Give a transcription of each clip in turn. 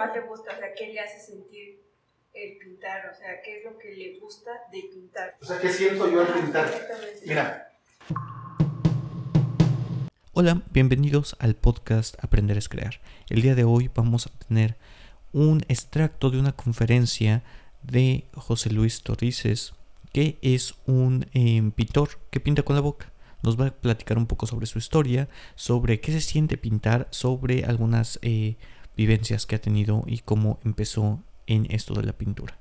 más le gusta? O sea, ¿qué le hace sentir el pintar? O sea, ¿qué es lo que le gusta de pintar? O sea, ¿qué siento yo al pintar? Exactamente. Mira, Hola, bienvenidos al podcast Aprender es Crear. El día de hoy vamos a tener un extracto de una conferencia de José Luis Torrices, que es un eh, pintor que pinta con la boca. Nos va a platicar un poco sobre su historia, sobre qué se siente pintar, sobre algunas eh, vivencias que ha tenido y cómo empezó en esto de la pintura.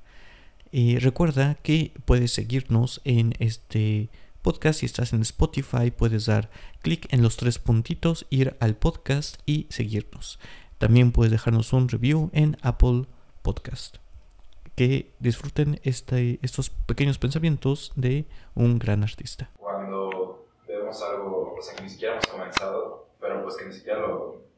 Eh, recuerda que puedes seguirnos en este podcast. Si estás en Spotify, puedes dar clic en los tres puntitos, ir al podcast y seguirnos. También puedes dejarnos un review en Apple Podcast. Que disfruten este, estos pequeños pensamientos de un gran artista. cuando vemos algo, o sea, que ni siquiera hemos comenzado, pero pues que ni siquiera lo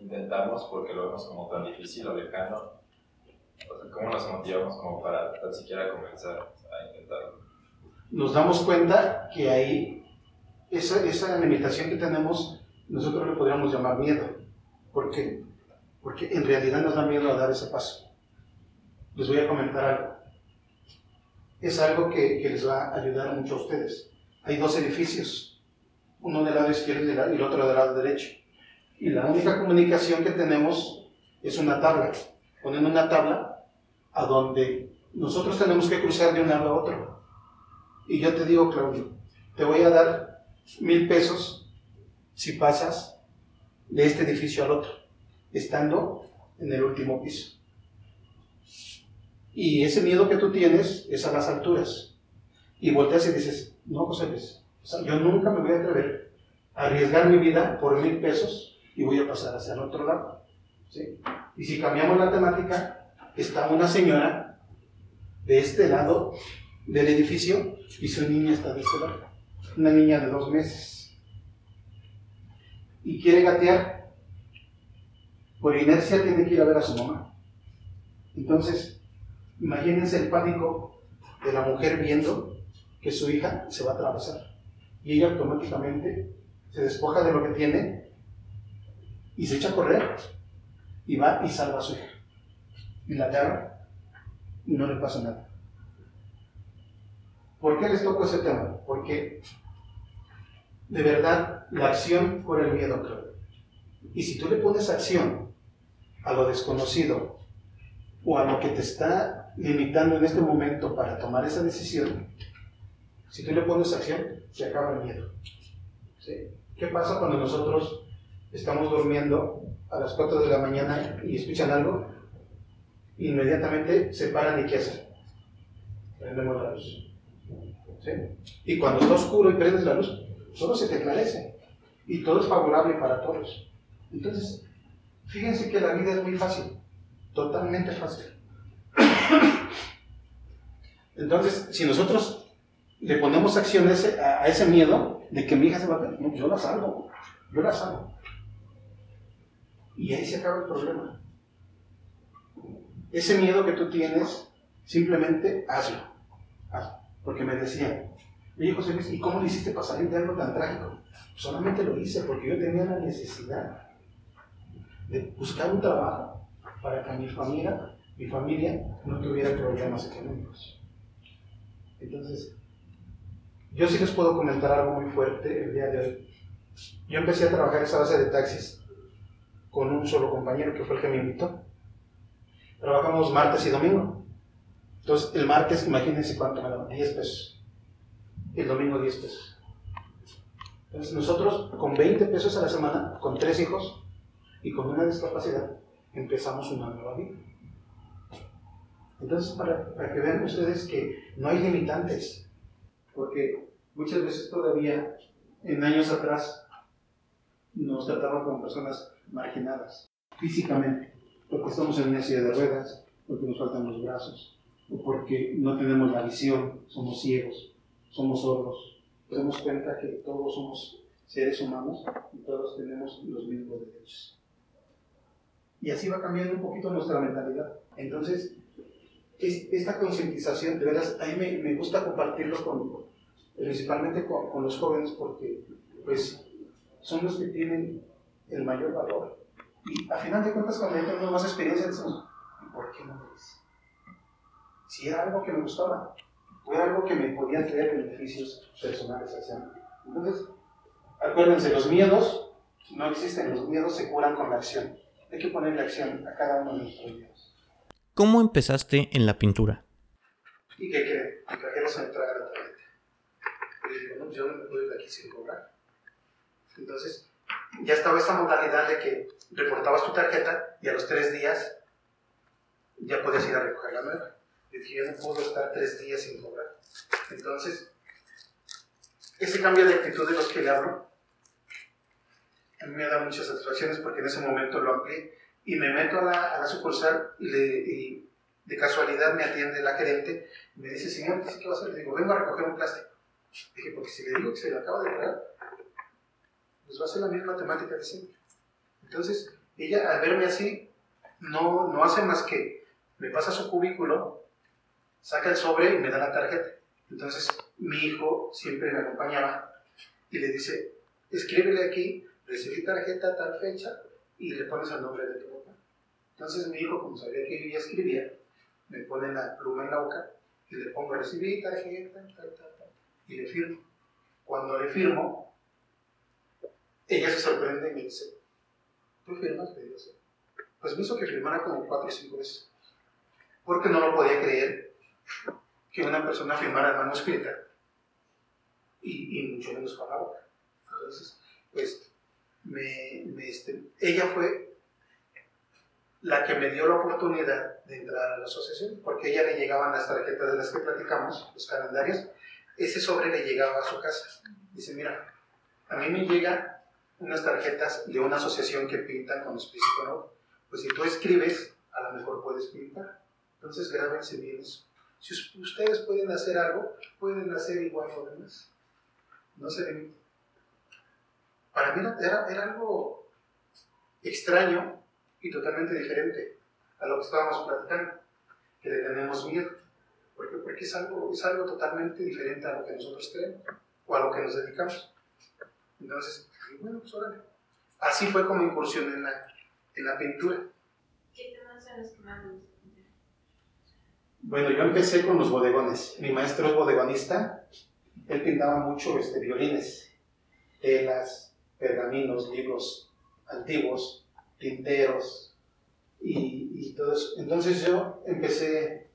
intentamos porque lo vemos como tan difícil o lejano. O sea, ¿cómo nos motivamos como para tan siquiera comenzar a intentarlo? nos damos cuenta que ahí, esa, esa limitación que tenemos, nosotros le podríamos llamar miedo. ¿Por qué? Porque en realidad nos da miedo a dar ese paso. Les voy a comentar algo. Es algo que, que les va a ayudar mucho a ustedes. Hay dos edificios, uno del lado izquierdo y el otro del lado derecho. Y la única comunicación que tenemos es una tabla. Ponen una tabla a donde nosotros tenemos que cruzar de un lado a otro. Y yo te digo, Claudio, te voy a dar mil pesos si pasas de este edificio al otro, estando en el último piso. Y ese miedo que tú tienes es a las alturas. Y volteas y dices, no, José Luis, yo nunca me voy a atrever a arriesgar mi vida por mil pesos y voy a pasar hacia el otro lado. ¿sí? Y si cambiamos la temática, está una señora de este lado del edificio y su niña está de este lado. Una niña de dos meses. Y quiere gatear. Por inercia tiene que ir a ver a su mamá. Entonces, imagínense el pánico de la mujer viendo que su hija se va a atravesar. Y ella automáticamente se despoja de lo que tiene y se echa a correr. Y va y salva a su hija. Y la agarra y no le pasa nada. ¿Por qué les toco ese tema? Porque de verdad la acción por el miedo, creo. Y si tú le pones acción a lo desconocido o a lo que te está limitando en este momento para tomar esa decisión, si tú le pones acción, se acaba el miedo. ¿Qué pasa cuando nosotros estamos durmiendo a las 4 de la mañana y escuchan algo? Inmediatamente se paran y ¿qué hacen? Prendemos la luz. Y cuando está oscuro y prendes la luz, todo se te esclarece. Y todo es favorable para todos. Entonces, fíjense que la vida es muy fácil. Totalmente fácil. Entonces, si nosotros le ponemos acción a ese, miedo de que mi hija se va a no, yo la salvo. Yo la salvo. Y ahí se acaba el problema. Ese miedo que tú tienes, simplemente hazlo. hazlo. Porque me decían, oye José Luis, ¿y cómo le hiciste para salir de algo tan trágico? Solamente lo hice porque yo tenía la necesidad de buscar un trabajo para que mi familia, mi familia no tuviera problemas económicos. Entonces, yo sí les puedo comentar algo muy fuerte el día de hoy. Yo empecé a trabajar esa base de taxis con un solo compañero que fue el que me invitó. Trabajamos martes y domingo. Entonces, el martes, imagínense cuánto me daban, 10 pesos. El domingo, 10 pesos. Entonces, nosotros con 20 pesos a la semana, con tres hijos y con una discapacidad, empezamos una nueva vida. Entonces, para, para que vean ustedes que no hay limitantes, porque muchas veces todavía, en años atrás, nos trataban como personas marginadas, físicamente, porque estamos en una silla de ruedas, porque nos faltan los brazos, o porque no tenemos la visión, somos ciegos, somos sordos. Nos cuenta que todos somos seres humanos y todos tenemos los mismos derechos. Y así va cambiando un poquito nuestra mentalidad. Entonces, es, esta concientización, de veras, a mí me, me gusta compartirlo con, principalmente con, con, los jóvenes porque pues son los que tienen el mayor valor. Y a final de cuentas, cuando ya tenemos más experiencia, decimos, ¿y por qué no lo hice? Si era algo que me gustaba, o era algo que me podía traer beneficios personales hacia mí. Entonces, acuérdense, los miedos no existen, los miedos se curan con la acción. Hay que ponerle acción a cada uno de nuestros miedos. ¿Cómo empezaste en la pintura? ¿Y qué creen? Me traga la tarjeta. Y le digo, no, yo no me puedo ir de aquí sin cobrar. Entonces, ya estaba esta modalidad de que reportabas tu tarjeta y a los tres días ya podías ir a recoger la nueva. Y dije, yo no puedo estar tres días sin cobrar. Entonces, ese cambio de actitud de los que le hablo, a mí me da muchas satisfacciones porque en ese momento lo amplié y me meto a la, a la sucursal y, le, y de casualidad me atiende la gerente y me dice, señor, ¿qué va a hacer? Le digo, vengo a recoger un plástico. Dije, porque si le digo que se le acaba de traer, pues va a ser la misma temática de siempre. Entonces, ella al verme así, no, no hace más que me pasa su cubículo, saca el sobre y me da la tarjeta. Entonces, mi hijo siempre me acompañaba y le dice, escríbele aquí, recibí tarjeta tal fecha y le pones el nombre de tu papá. Entonces mi hijo, como sabía que yo ya escribía, me pone la pluma en la boca y le pongo recibí tarjeta, tal, tal, tal, y le firmo. Cuando le firmo, ella se sorprende y me dice, ¿tú firmas? Le digo. Pues me hizo que firmara como cuatro o cinco veces, porque no lo podía creer que una persona firmara en manuscrita y, y mucho menos con la boca. Entonces, pues, me, este, ella fue la que me dio la oportunidad de entrar a la asociación, porque ella le llegaban las tarjetas de las que platicamos, los calendarios, ese sobre le llegaba a su casa. Dice, mira, a mí me llegan unas tarjetas de una asociación que pintan con auspicio nuevo. Pues si tú escribes, a lo mejor puedes pintar. Entonces grábense bien eso. Si ustedes pueden hacer algo, pueden hacer igual lo demás. No se limiten. Para mí era, era algo extraño y totalmente diferente a lo que estábamos platicando, que le tenemos miedo. ¿Por qué? Porque es algo, es algo totalmente diferente a lo que nosotros creemos o a lo que nos dedicamos. Entonces, bueno, pues órale. Así fue como incursioné en la, en la pintura. ¿Qué temas son los que más me gustan? Bueno, yo empecé con los bodegones. Mi maestro es bodegonista. Él pintaba mucho este, violines, telas, pergaminos, libros antiguos, tinteros y, y todo eso. Entonces yo empecé,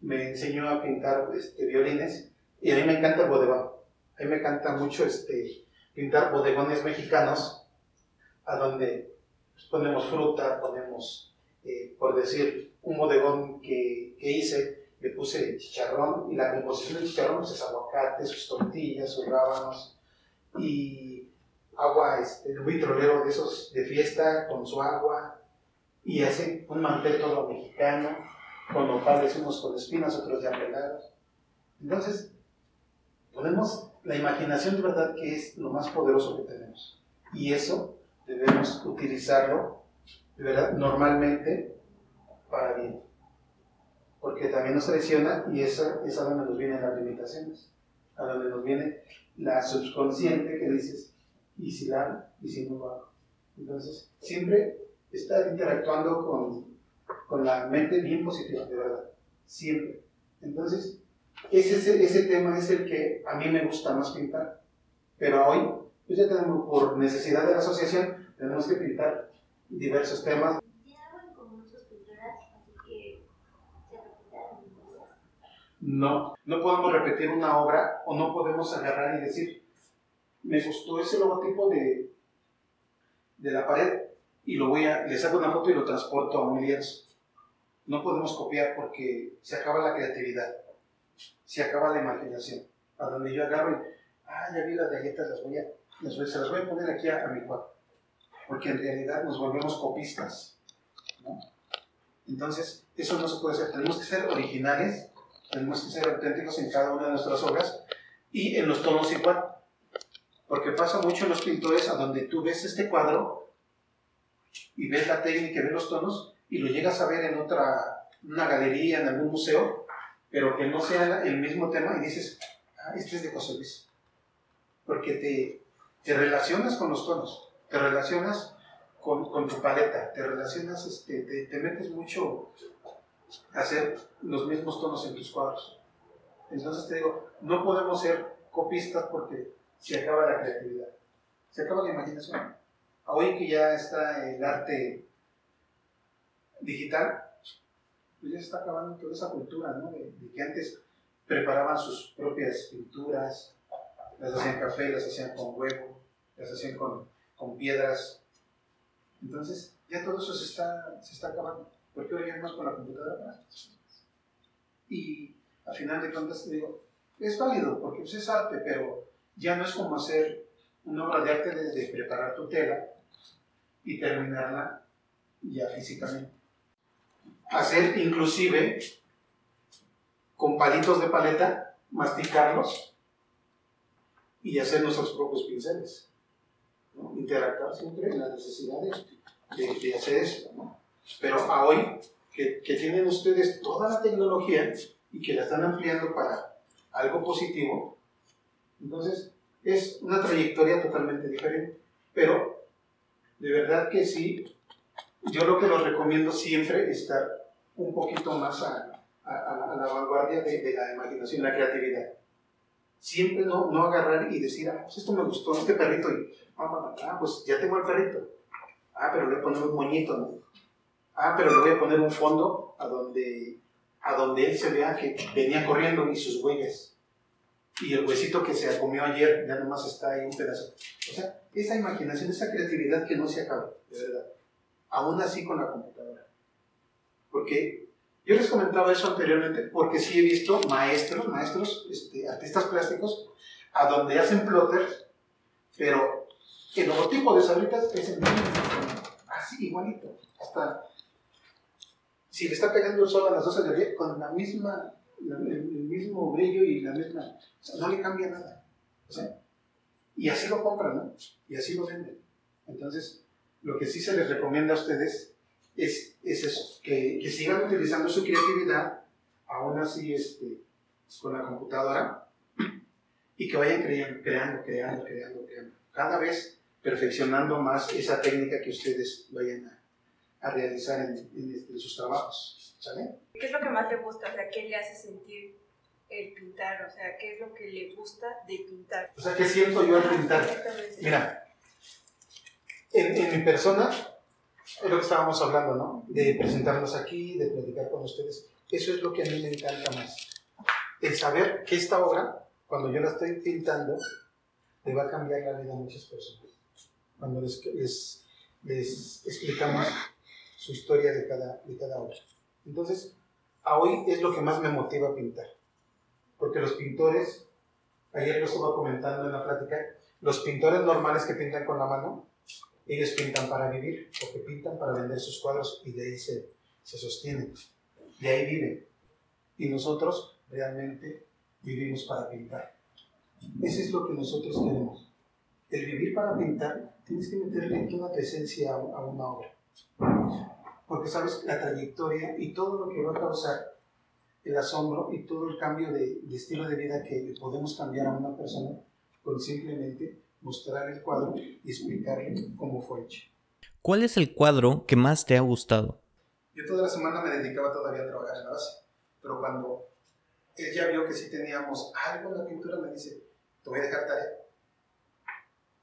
me enseñó a pintar este, violines y a mí me encanta el bodegón. A mí me encanta mucho este, pintar bodegones mexicanos a donde pues, ponemos fruta, ponemos, eh, por decir, un bodegón que, que, hice, le puse chicharrón y la composición del chicharrón pues, es aguacate, sus tortillas, sus rábanos y agua, este, un vitrolero de esos de fiesta con su agua y hace un mantel todo mexicano con nopales, unos con espinas, otros ya pelados. Entonces, ponemos la imaginación de verdad que es lo más poderoso que tenemos. Y eso debemos utilizarlo de verdad normalmente para bien. Porque también nos traiciona y esa es a donde nos vienen las limitaciones. A donde nos viene la subconsciente que dices, y si la hago, y si no lo. Entonces, siempre estar interactuando con, con la mente bien positiva, de verdad. Siempre. Entonces, ese, ese tema es el que a mí me gusta más pintar. Pero hoy, pues ya tenemos, por necesidad de la asociación, tenemos que pintar diversos temas. No, no podemos repetir una obra o no podemos agarrar y decir, me gustó ese logotipo de, de la pared y lo voy a, le saco una foto y lo transporto a un lienzo. No podemos copiar porque se acaba la creatividad, se acaba la imaginación. A donde yo agarro y, ah, ya vi las galletas, las voy a, las voy, a poner aquí a, mi cuadro. Porque en realidad nos volvemos copistas. ¿no? Entonces, eso no se puede hacer. Tenemos que ser originales, tenemos que ser auténticos en cada una de nuestras obras y en los tonos igual. Porque pasa mucho en los pintores a donde tú ves este cuadro y ves la técnica, ves los tonos y lo llegas a ver en otra, una galería, en algún museo, pero que no sea el mismo tema y dices, ah, este es de José Luis. Porque te, te relacionas con los tonos, te relacionas con, tu paleta, te relacionas, este, te, metes mucho a hacer los mismos tonos en tus cuadros. Entonces te digo, no podemos ser copistas porque se acaba la creatividad, se acaba la imaginación. Hoy que ya está el arte digital, pues ya se está acabando toda esa cultura, ¿no? De, que antes preparaban sus propias pinturas, las hacían café, las hacían con huevo, las hacían con, con piedras. Entonces, ya todo eso se está, se está acabando, porque hoy más con la computadora. Y al final de cuentas, te digo, es válido, porque pues, es arte, pero ya no es como hacer una obra de arte desde preparar tu tela y terminarla ya físicamente hacer inclusive con palitos de paleta, masticarlos y hacer nuestros propios pinceles. ¿no? Interactuar siempre en la necesidad de, hacer eso. Pero a hoy, que, que, tienen ustedes toda la tecnología y que la están ampliando para algo positivo, entonces es una trayectoria totalmente diferente. Pero de verdad que sí, yo lo que los recomiendo siempre es estar un poquito más a, a, la vanguardia de, de, la imaginación, la creatividad. Siempre no, no agarrar y decir, ah, pues esto me gustó, este perrito, y ah, ah, pues ya tengo el perrito. Ah, pero le voy a poner un moñito, ¿no? Ah, pero le voy a poner un fondo a donde, a donde él se vea que venía corriendo y sus huellas. Y el huesito que se comió ayer ya nomás está ahí un pedazo. O sea, esa imaginación, esa creatividad que no se acaba, de verdad. Aún así con la computadora. Porque yo les comentaba eso anteriormente, porque sí he visto maestros, maestros, este, artistas plásticos, a donde hacen plotters, pero el logotipo de Sabritas es el mismo, así igualito. Hasta si le está pegando el sol a las 12 del día, con la misma, el, mismo brillo y la misma. O sea, no le cambia nada. O sea, y así lo compran, ¿no? Y así lo venden. Entonces, lo que sí se les recomienda a ustedes es, es eso, que, que, sigan utilizando su creatividad, aún así este, con la computadora, y que vayan creando, creando, creando, creando, creando. Cada vez perfeccionando más esa técnica que ustedes vayan a, a realizar en, en, sus trabajos. ¿Sale? ¿Qué es lo que más le gusta? O sea, ¿qué le hace sentir el pintar? O sea, ¿qué es lo que le gusta de pintar? O sea, ¿qué siento yo al pintar? Mira, en, en mi persona es lo que estábamos hablando, ¿no? De presentarnos aquí, de platicar con ustedes. Eso es lo que a mí me encanta más. El saber que esta obra, cuando yo la estoy pintando, le va a cambiar la vida a muchas personas. Cuando les, les, explicamos su historia de cada, de cada obra. Entonces, a hoy es lo que más me motiva a pintar. Porque los pintores, ayer lo estaba comentando en la plática, los pintores normales que pintan con la mano, ellos pintan para vivir, porque pintan para vender sus cuadros y de ahí se, se sostienen. De ahí viven. Y nosotros realmente vivimos para pintar. Eso es lo que nosotros queremos. El vivir para pintar, tienes que meterle toda tu esencia a, una obra. Porque sabes la trayectoria y todo lo que va a causar el asombro y todo el cambio de, de estilo de vida que podemos cambiar a una persona con simplemente mostrar el cuadro y explicarle cómo fue hecho. ¿Cuál es el cuadro que más te ha gustado? Yo toda la semana me dedicaba todavía a trabajar en la base, pero cuando él ya vio que sí teníamos algo en la pintura, me dice, te voy a dejar tarea.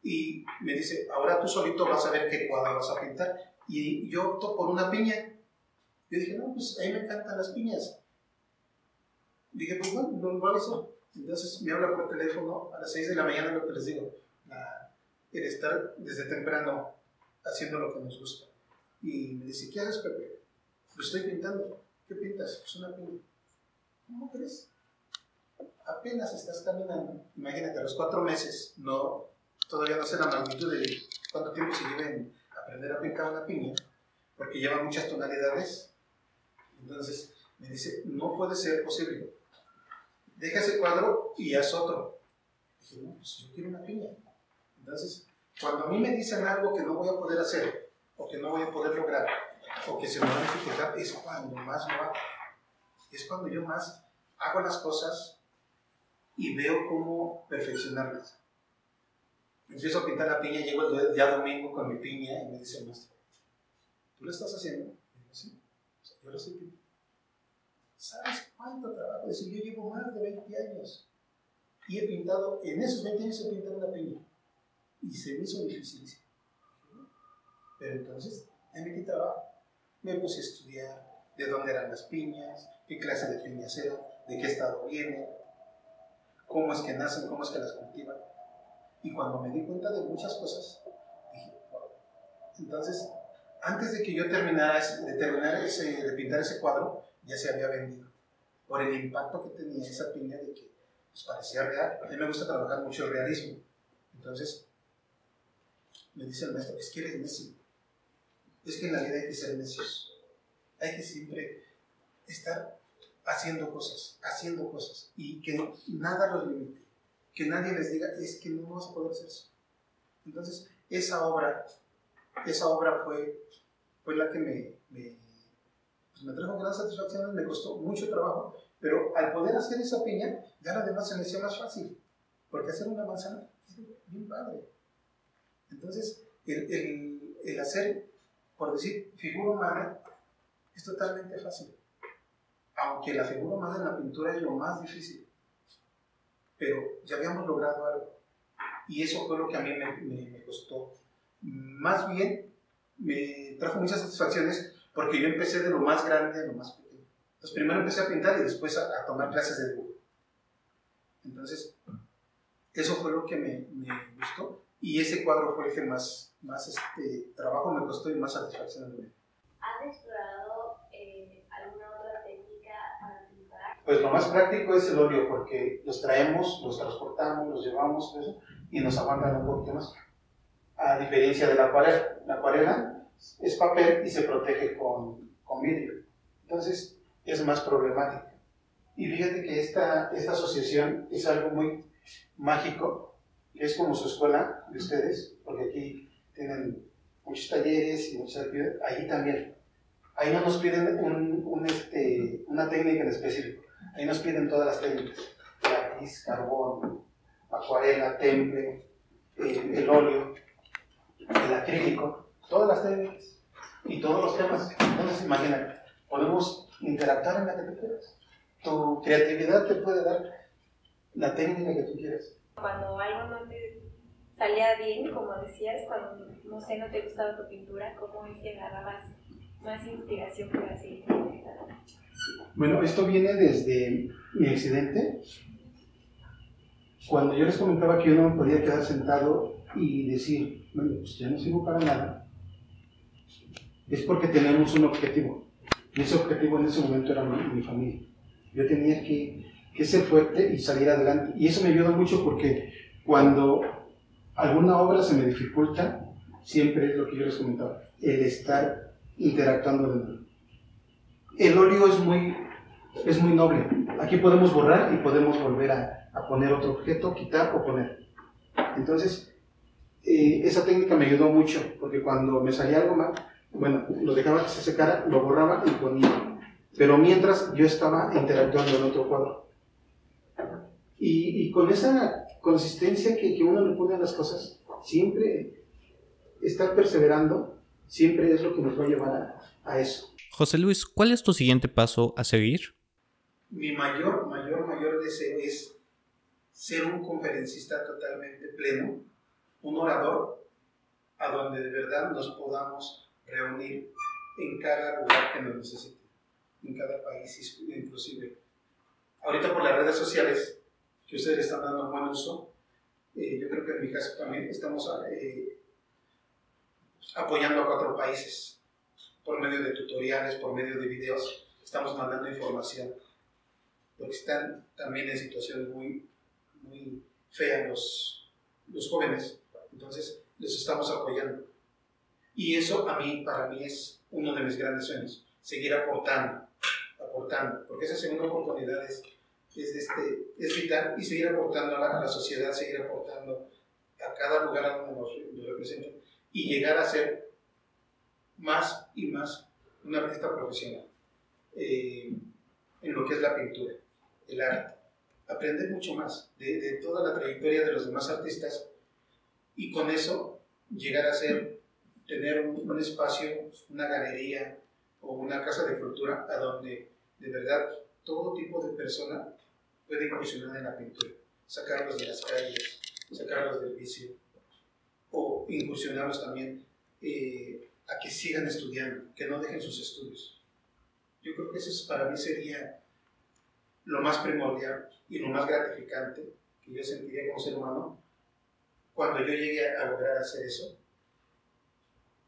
Y me dice, ahora tú solito vas a ver qué cuadro vas a pintar. Y yo opto por una piña. Yo dije, no, pues a mí me encantan las piñas. Dije, pues bueno, no lo eso. Entonces me habla por teléfono a las 6 de la mañana, lo que les digo el estar desde temprano haciendo lo que nos gusta. Y me dice, ¿qué haces, Pepe? Lo estoy pintando. ¿Qué pintas? Pues una pinta. ¿Cómo crees? Apenas estás caminando. Imagínate, a los cuatro meses, no, todavía no sé la magnitud de cuánto tiempo se lleva en aprender a pintar una piña, porque lleva muchas tonalidades. Entonces me dice, no puede ser posible. Deja ese cuadro y haz otro. Dije, no, pues yo quiero una piña. Entonces, cuando a mí me dicen algo que no voy a poder hacer, o que no voy a poder lograr, o que se me va a dificultar, es cuando más lo hago. Es cuando yo más hago las cosas y veo cómo perfeccionarlas. Empiezo a pintar la piña, llego el día domingo con mi piña y me dice el maestro, ¿tú lo estás haciendo? Y digo, sí, yo lo estoy pintando. ¿Sabes cuánto trabajo? Dice, yo llevo más de 20 años y he pintado, en esos 20 años he pintado una piña y se me hizo dificilísimo. Pero entonces, en mi trabajo, me puse a estudiar de dónde eran las piñas, qué clase de piñas eran, de qué estado vienen, cómo es que nacen, cómo es que las cultivan. Y cuando me di cuenta de muchas cosas, dije, wow. Entonces, antes de que yo terminara de, terminar ese, de pintar ese cuadro, ya se había vendido. Por el impacto que tenía esa piña de que pues, parecía real. A mí me gusta trabajar mucho el realismo. Entonces, me dice el maestro, es que eres necio. Es que en la vida hay que ser necios. Hay que siempre estar haciendo cosas, haciendo cosas. Y que nada los limite. Que nadie les diga, es que no vamos a poder hacer eso. Entonces, esa obra, esa obra fue, fue la que me, me, pues me trajo gran satisfacción, me costó mucho trabajo, pero al poder hacer esa piña, ya la demás se me hacía más fácil. Porque hacer una manzana es bien padre. Entonces, el, el, hacer, por decir, figura humana, es totalmente fácil. Aunque la figura humana en la pintura es lo más difícil. Pero ya habíamos logrado algo. Y eso fue lo que a mí me, me, costó. Más bien, me trajo muchas satisfacciones porque yo empecé de lo más grande a lo más pequeño. Entonces, primero empecé a pintar y después a, a tomar clases de dibujo. Entonces, eso fue lo que me, me, gustó. Y ese cuadro fue el que más, más este, trabajo me costó y más satisfacción me dio. ¿Has explorado eh, alguna otra técnica para pintar? Pues lo más práctico es el óleo, porque los traemos, los transportamos, los llevamos eso, y nos aguantan un poquito más. A diferencia de la acuarela. La acuarela es papel y se protege con, con vidrio. Entonces es más problemática. Y fíjate que esta, esta asociación es algo muy mágico, que es como su escuela de ustedes, porque aquí tienen muchos talleres y muchas actividades, ahí también. Ahí no nos piden un, este, una técnica en específico, ahí nos piden todas las técnicas, lápiz, carbón, acuarela, temple, eh, el óleo, el acrílico, todas las técnicas y todos los temas. Entonces, imagínate, podemos interactuar en la que tú quieras. Tu creatividad te puede dar la técnica que tú quieras. Cuando algo no te salía bien, como decías, cuando, no sé, no te gustaba tu pintura, ¿cómo es que agarrabas más inspiración para pintando? Bueno, esto viene desde mi accidente. Cuando yo les comentaba que yo no me podía quedar sentado y decir, bueno, pues ya no sirvo para nada, es porque tenemos un objetivo. Y ese objetivo en ese momento era mi familia. Yo tenía que que ser fuerte y salir adelante. Y eso me ayuda mucho porque cuando alguna obra se me dificulta, siempre es lo que yo les comentaba, el estar interactuando. El óleo es muy, es muy noble. Aquí podemos borrar y podemos volver a, a poner otro objeto, quitar o poner. Entonces, eh, esa técnica me ayudó mucho porque cuando me salía algo mal, bueno, lo dejaba que se secara, lo borraba y ponía. Pero mientras yo estaba interactuando en otro cuadro. Y, y con esa consistencia que, que, uno le pone a las cosas, siempre estar perseverando, siempre es lo que nos va a llevar a, a eso. José Luis, ¿cuál es tu siguiente paso a seguir? Mi mayor, mayor, mayor deseo es ser un conferencista totalmente pleno, un orador a donde de verdad nos podamos reunir en cada lugar que nos necesite, en cada país inclusive. Ahorita por las redes sociales que ustedes están dando buen uso. Eh, yo creo que en mi caso también estamos eh, apoyando a cuatro países por medio de tutoriales, por medio de videos. Estamos mandando información. Porque están también en situaciones muy, muy feas los, los jóvenes. Entonces, les estamos apoyando. Y eso a mí, para mí, es uno de mis grandes sueños. Seguir aportando, aportando. Porque esa segunda oportunidad es es, este, es vital y seguir aportando a la, a la, sociedad, seguir aportando a cada lugar a donde nos, nos y llegar a ser más y más un artista profesional eh, en lo que es la pintura, el arte. Aprender mucho más de, de, toda la trayectoria de los demás artistas y con eso llegar a ser, tener un, un espacio, una galería o una casa de cultura a donde de verdad todo tipo de persona puede incursionar en la pintura, sacarlos de las calles, sacarlos del vicio o incursionarlos también eh, a que sigan estudiando, que no dejen sus estudios. Yo creo que eso es, para mí sería lo más primordial y lo más gratificante que yo sentiría como ser humano cuando yo llegue a lograr hacer eso.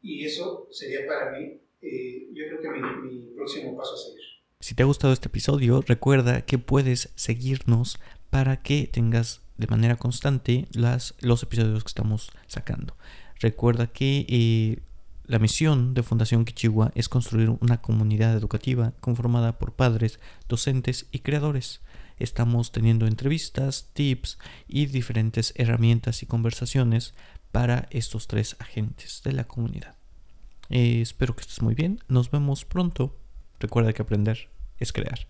Y eso sería para mí, eh, yo creo que mi, mi próximo paso a seguir. Si te ha gustado este episodio, recuerda que puedes seguirnos para que tengas de manera constante los episodios que estamos sacando. Recuerda que eh, la misión de Fundación Kichiwa es construir una comunidad educativa conformada por padres, docentes y creadores. Estamos teniendo entrevistas, tips y diferentes herramientas y conversaciones para estos tres agentes de la comunidad. Eh, espero que estés muy bien. Nos vemos pronto. Recuerda que aprender es crear.